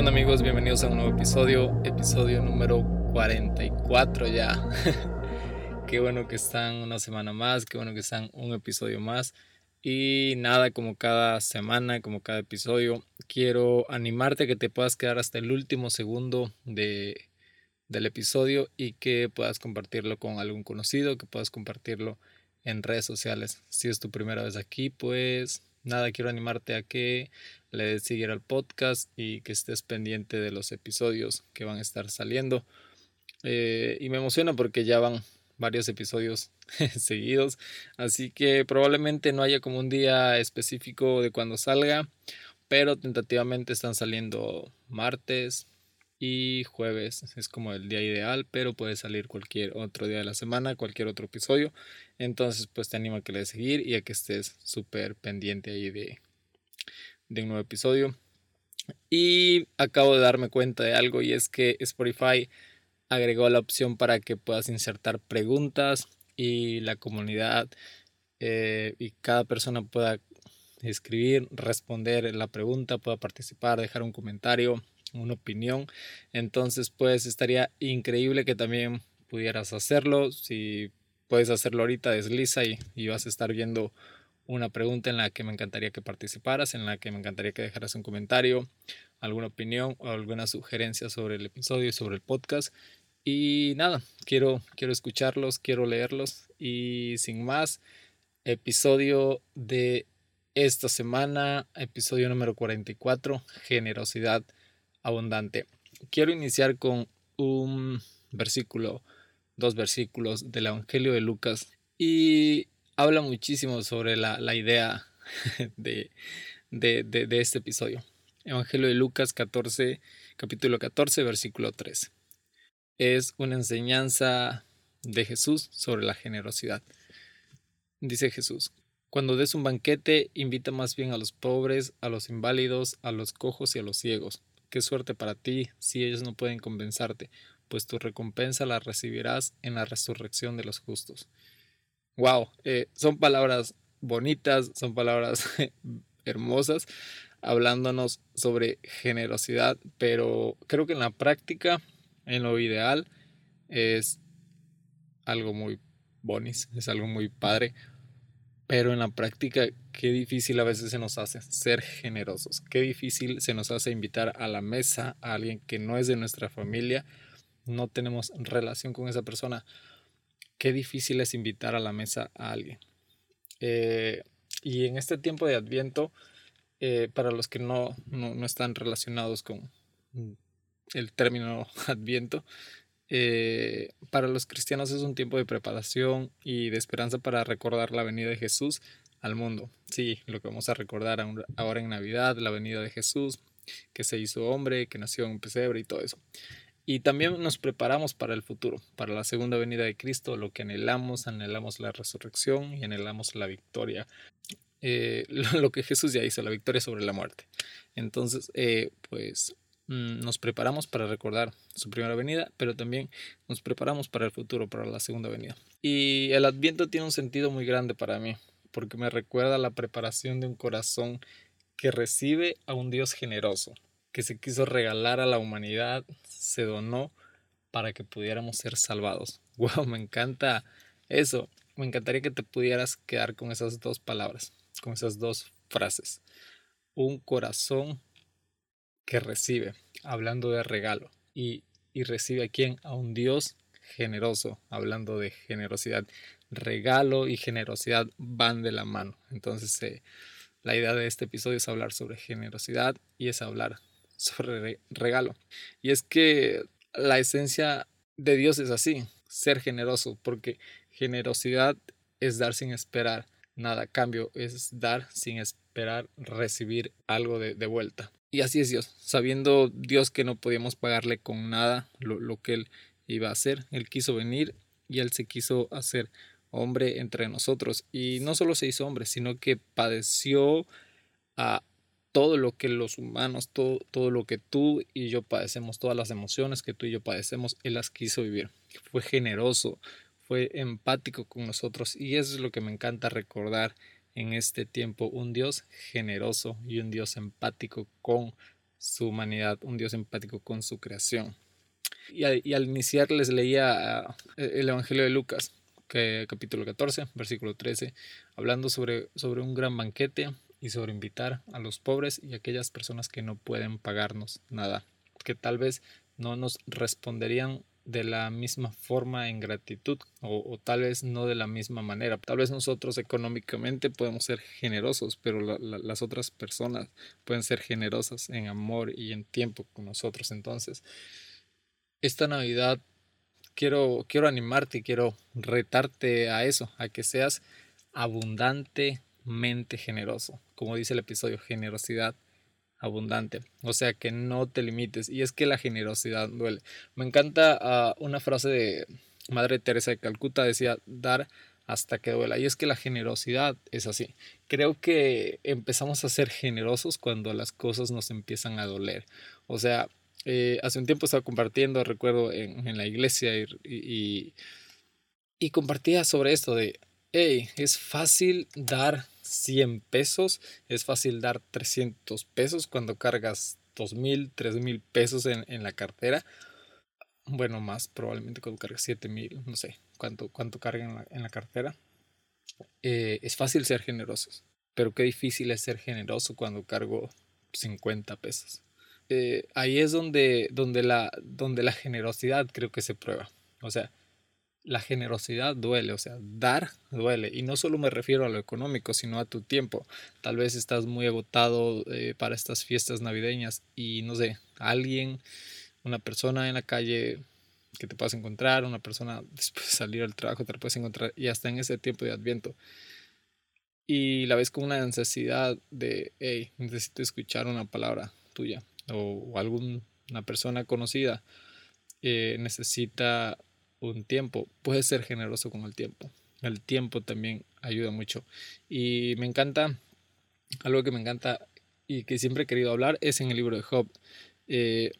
¿Qué amigos? Bienvenidos a un nuevo episodio, episodio número 44 ya. qué bueno que están una semana más, qué bueno que están un episodio más. Y nada, como cada semana, como cada episodio, quiero animarte a que te puedas quedar hasta el último segundo de, del episodio y que puedas compartirlo con algún conocido, que puedas compartirlo en redes sociales. Si es tu primera vez aquí, pues nada, quiero animarte a que le des seguir al podcast y que estés pendiente de los episodios que van a estar saliendo. Eh, y me emociona porque ya van varios episodios seguidos, así que probablemente no haya como un día específico de cuando salga, pero tentativamente están saliendo martes, y jueves es como el día ideal, pero puede salir cualquier otro día de la semana, cualquier otro episodio. Entonces, pues te animo a que le des seguir y a que estés súper pendiente ahí de, de un nuevo episodio. Y acabo de darme cuenta de algo y es que Spotify agregó la opción para que puedas insertar preguntas y la comunidad eh, y cada persona pueda escribir, responder la pregunta, pueda participar, dejar un comentario una opinión. Entonces, pues estaría increíble que también pudieras hacerlo. Si puedes hacerlo ahorita, desliza y, y vas a estar viendo una pregunta en la que me encantaría que participaras, en la que me encantaría que dejaras un comentario, alguna opinión o alguna sugerencia sobre el episodio y sobre el podcast. Y nada, quiero, quiero escucharlos, quiero leerlos y sin más, episodio de esta semana, episodio número 44, generosidad abundante. Quiero iniciar con un versículo, dos versículos del Evangelio de Lucas y habla muchísimo sobre la, idea de, de, este episodio. Evangelio de Lucas 14, capítulo 14, versículo 3. Es una enseñanza de Jesús sobre la generosidad. Dice Jesús, cuando des un banquete, invita más bien a los pobres, a los inválidos, a los cojos y a los ciegos Qué suerte para ti si ellos no pueden compensarte, pues tu recompensa la recibirás en la resurrección de los justos. Wow, eh, son palabras bonitas, son palabras hermosas, hablándonos sobre generosidad, pero creo que en la práctica, en lo ideal, es algo muy bonis, es algo muy padre, pero en la práctica, qué difícil a veces se nos hace ser generosos. Qué difícil se nos hace invitar a la mesa a alguien que no es de nuestra familia. No tenemos relación con esa persona. Qué difícil es invitar a la mesa a alguien. Eh, y en este tiempo de Adviento, eh, para los que no, no están relacionados con el término Adviento, eh, para los cristianos es un tiempo de preparación y de esperanza para recordar la venida de Jesús al mundo. Sí, lo que vamos a recordar ahora en Navidad, la venida de Jesús, que se hizo hombre, que nació en un pesebre y todo eso. Y también nos preparamos para el futuro, para la segunda venida de Cristo, lo que anhelamos, anhelamos la resurrección y anhelamos la victoria. Eh, lo que Jesús ya hizo, la victoria sobre la muerte. Entonces, eh, pues nos preparamos para recordar su primera venida, pero también nos preparamos para el futuro, para la segunda venida. Y el adviento tiene un sentido muy grande para mí, porque me recuerda la preparación de un corazón que recibe a un Dios generoso, que se quiso regalar a la humanidad, se donó para que pudiéramos ser salvados. Wow, me encanta eso. Me encantaría que te pudieras quedar con esas dos palabras, con esas dos frases. Un corazón que recibe, hablando de regalo. Y, recibe a quién? A un Dios generoso, hablando de generosidad. Regalo y generosidad van de la mano. Entonces, eh, la idea de este episodio es hablar sobre generosidad y es hablar sobre regalo. Y es que la esencia de Dios es así, ser generoso, porque generosidad es dar sin esperar nada, cambio es dar sin esperar recibir algo de vuelta. Y así es Dios, sabiendo Dios que no podíamos pagarle con nada lo, que Él iba a hacer. Él quiso venir y Él se quiso hacer hombre entre nosotros. Y no solo se hizo hombre, sino que padeció a todo lo que los humanos, todo, todo lo que tú y yo padecemos, todas las emociones que tú y yo padecemos, Él las quiso vivir. Fue generoso, fue empático con nosotros y eso es lo que me encanta recordar en este tiempo un Dios generoso y un Dios empático con su humanidad, un Dios empático con su creación. Y, al iniciar les leía ah, el Evangelio de Lucas, que, capítulo 14, versículo 13, hablando sobre, sobre un gran banquete y sobre invitar a los pobres y aquellas personas que no pueden pagarnos nada, que tal vez no nos responderían de la misma forma en gratitud o, tal vez no de la misma manera. Tal vez nosotros económicamente podemos ser generosos, pero las otras personas pueden ser generosas en amor y en tiempo con nosotros. Entonces, esta Navidad quiero, quiero animarte, quiero retarte a eso, a que seas abundantemente generoso. Como dice el episodio, generosidad abundante. O sea, que no te limites. Y es que la generosidad duele. Me encanta ah, una frase de Madre Teresa de Calcuta, decía, dar hasta que duela. Y es que la generosidad es así. Creo que empezamos a ser generosos cuando las cosas nos empiezan a doler. O sea, eh, hace un tiempo estaba compartiendo, recuerdo, en, la iglesia y, y compartía sobre esto de, hey, es fácil dar 100 pesos, es fácil dar 300 pesos cuando cargas 2.000, 3.000 pesos en, en, la cartera. Bueno, más probablemente cuando cargas 7.000, no sé cuánto, cuánto cargan en la, cartera. Eh, es fácil ser generosos, pero qué difícil es ser generoso cuando cargo 50 pesos. Eh, ahí es donde, donde, la, donde la generosidad creo que se prueba. O sea, la generosidad duele, o sea, dar duele. Y no solo me refiero a lo económico, sino a tu tiempo. Tal vez estás muy agotado eh, para estas fiestas navideñas y no sé, alguien, una persona en la calle que te puedas encontrar, una persona después de salir al trabajo te la puedes encontrar y hasta en ese tiempo de adviento. Y la ves con una necesidad de, hey, necesito escuchar una palabra tuya o, alguna persona conocida eh, necesita un tiempo, puedes ser generoso con el tiempo. El tiempo también ayuda mucho. Y me encanta, algo que me encanta y que siempre he querido hablar es en el libro de Job. Eh,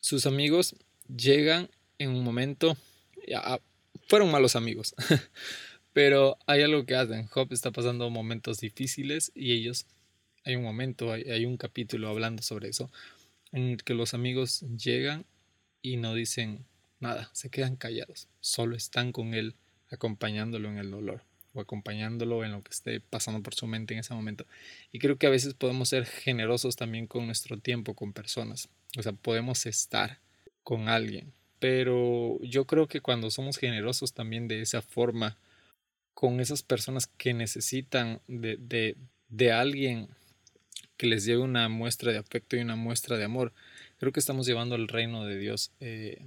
sus amigos llegan en un momento, ya, fueron malos amigos, pero hay algo que hacen. Job está pasando momentos difíciles y ellos, hay un momento, hay, un capítulo hablando sobre eso, en que los amigos llegan y no dicen, nada, se quedan callados, solo están con él acompañándolo en el dolor o acompañándolo en lo que esté pasando por su mente en ese momento. Y creo que a veces podemos ser generosos también con nuestro tiempo, con personas. O sea, podemos estar con alguien. Pero yo creo que cuando somos generosos también de esa forma, con esas personas que necesitan de, de, de alguien que les lleve una muestra de afecto y una muestra de amor, creo que estamos llevando el reino de Dios eh,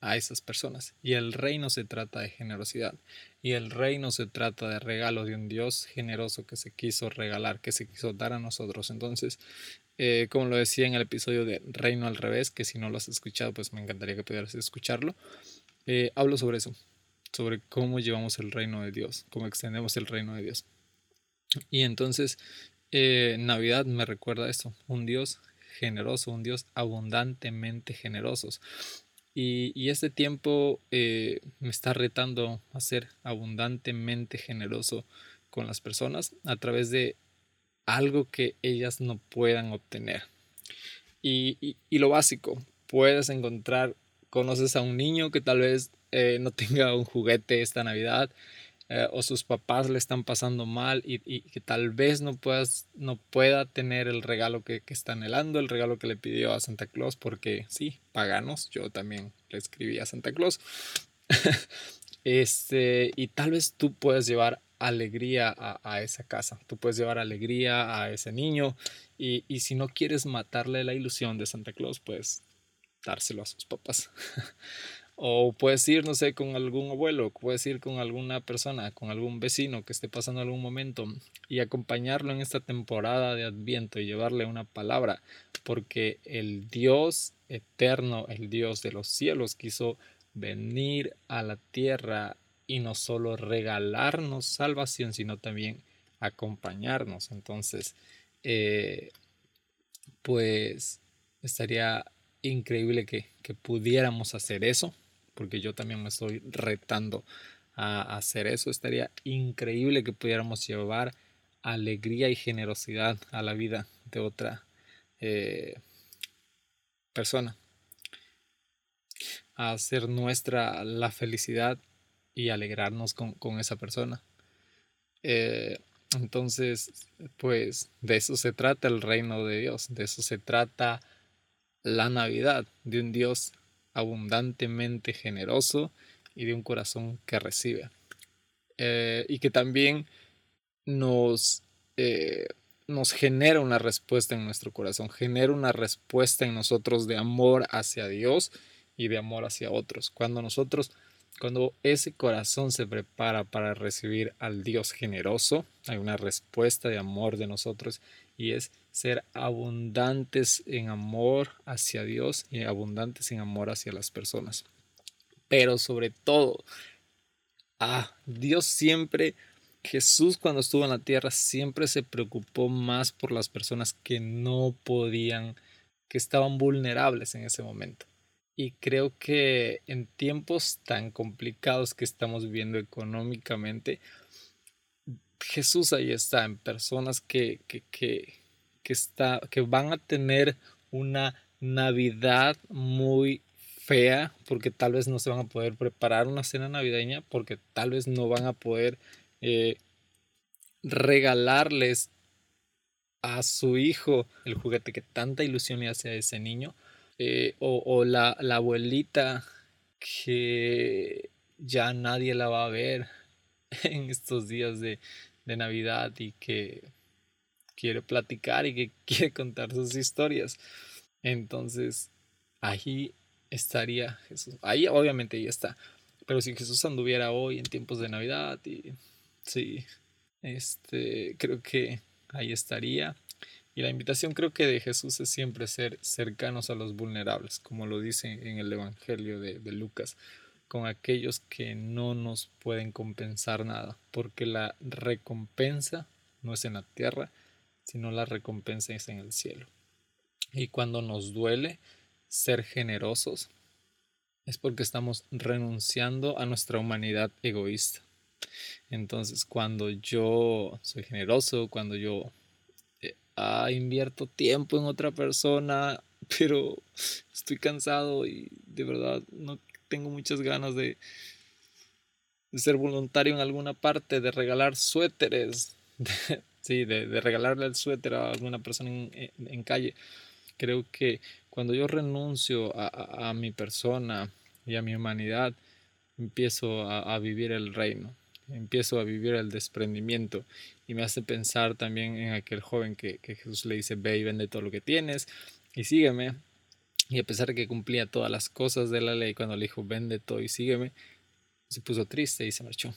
a esas personas. Y el reino se trata de generosidad. Y el reino se trata de regalo de un Dios generoso que se quiso regalar, que se quiso dar a nosotros. Entonces, eh, como lo decía en el episodio de Reino al revés, que si no lo has escuchado, pues me encantaría que pudieras escucharlo. Eh, hablo sobre eso, sobre cómo llevamos el reino de Dios, cómo extendemos el reino de Dios. Y entonces, eh, Navidad me recuerda esto, un Dios generoso, un Dios abundantemente generosos. Y, este tiempo eh, me está retando a ser abundantemente generoso con las personas a través de algo que ellas no puedan obtener. Y, lo básico, puedes encontrar, conoces a un niño que tal vez eh, no tenga un juguete esta Navidad eh, o sus papás le están pasando mal y, que tal vez no, puedas, no pueda tener el regalo que, que, está anhelando, el regalo que le pidió a Santa Claus, porque sí, paganos, yo también le escribí a Santa Claus. este, y tal vez tú puedes llevar alegría a, a, esa casa, tú puedes llevar alegría a ese niño y, y si no quieres matarle la ilusión de Santa Claus, pues dárselo a sus papás. O puedes ir, no sé, con algún abuelo, puedes ir con alguna persona, con algún vecino que esté pasando algún momento y acompañarlo en esta temporada de Adviento y llevarle una palabra, porque el Dios eterno, el Dios de los cielos, quiso venir a la tierra y no solo regalarnos salvación, sino también acompañarnos. Entonces, eh, pues estaría increíble que, que pudiéramos hacer eso porque yo también me estoy retando a hacer eso. Estaría increíble que pudiéramos llevar alegría y generosidad a la vida de otra, eh, persona, a hacer nuestra la felicidad y alegrarnos con, esa persona. Eh, entonces, pues de eso se trata el reino de Dios, de eso se trata la Navidad, de un Dios abundantemente generoso y de un corazón que recibe. Eh, y que también nos, eh, nos genera una respuesta en nuestro corazón, genera una respuesta en nosotros de amor hacia Dios y de amor hacia otros. Cuando nosotros, cuando ese corazón se prepara para recibir al Dios generoso, hay una respuesta de amor de nosotros y es ser abundantes en amor hacia Dios y abundantes en amor hacia las personas. Pero sobre todo, ah, Dios siempre, Jesús cuando estuvo en la tierra siempre se preocupó más por las personas que no podían, que estaban vulnerables en ese momento. Y creo que en tiempos tan complicados que estamos viviendo económicamente, Jesús ahí está, en personas que, que, que, que, está, que van a tener una Navidad muy fea, porque tal vez no se van a poder preparar una cena navideña, porque tal vez no van a poder eh, regalarles a su hijo el juguete que tanta ilusión le hace a ese niño, eh, o, la, la, abuelita que ya nadie la va a ver en estos días de, de Navidad y que quiere platicar y que quiere contar sus historias. Entonces, ahí estaría Jesús. Ahí obviamente ahí está. Pero si Jesús anduviera hoy en tiempos de Navidad y sí, este, creo que ahí estaría. Y la invitación creo que de Jesús es siempre ser cercanos a los vulnerables, como lo dice en el Evangelio de, de Lucas, con aquellos que no nos pueden compensar nada, porque la recompensa no es en la tierra, sino la recompensa es en el cielo. Y cuando nos duele ser generosos, es porque estamos renunciando a nuestra humanidad egoísta. Entonces, cuando yo soy generoso, cuando yo eh, ah, invierto tiempo en otra persona, pero estoy cansado y de verdad no tengo muchas ganas de, de ser voluntario en alguna parte, de regalar suéteres, Sí, de, regalarle el suéter a alguna persona en, calle. Creo que cuando yo renuncio a, mi persona y a mi humanidad, empiezo a, vivir el reino, empiezo a vivir el desprendimiento y me hace pensar también en aquel joven que Jesús le dice, ve y vende todo lo que tienes y sígueme. Y a pesar de que cumplía todas las cosas de la ley, cuando le dijo, vende todo y sígueme, se puso triste y se marchó.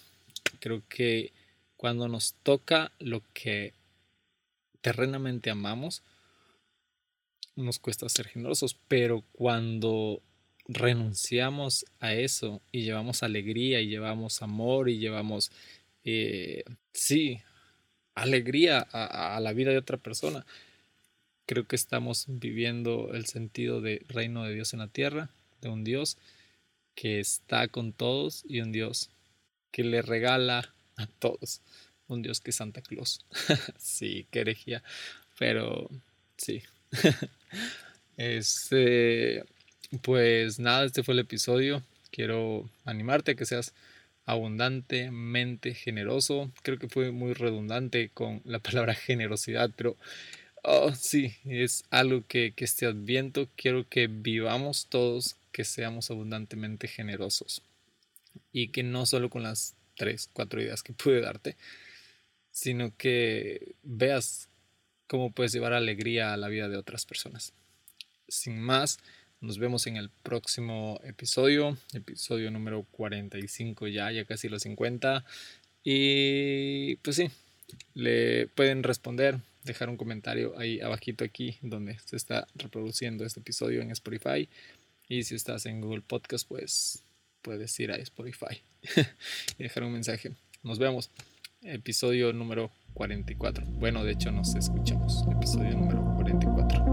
Creo que cuando nos toca lo que terrenamente amamos, nos cuesta ser generosos, pero cuando renunciamos a eso y llevamos alegría y llevamos amor y llevamos, eh, sí, alegría a, a, la vida de otra persona, creo que estamos viviendo el sentido de reino de Dios en la tierra, de un Dios que está con todos y un Dios que le regala a todos. Un Dios que es Santa Claus. sí, qué herejía. Pero sí. este, pues nada, este fue el episodio. Quiero animarte a que seas abundantemente generoso. Creo que fue muy redundante con la palabra generosidad, pero oh, sí, es algo que, que este adviento quiero que vivamos todos, que seamos abundantemente generosos. Y que no solo con las tres, cuatro ideas que pude darte, sino que veas cómo puedes llevar alegría a la vida de otras personas. Sin más, nos vemos en el próximo episodio, episodio número 45 ya, ya casi los 50. Y pues sí, le pueden responder, dejar un comentario ahí abajito aquí donde se está reproduciendo este episodio en Spotify. Y si estás en Google Podcast, pues puedes ir a Spotify y dejar un mensaje. Nos vemos. Episodio número 44. Bueno, de hecho nos escuchamos. Episodio número 44.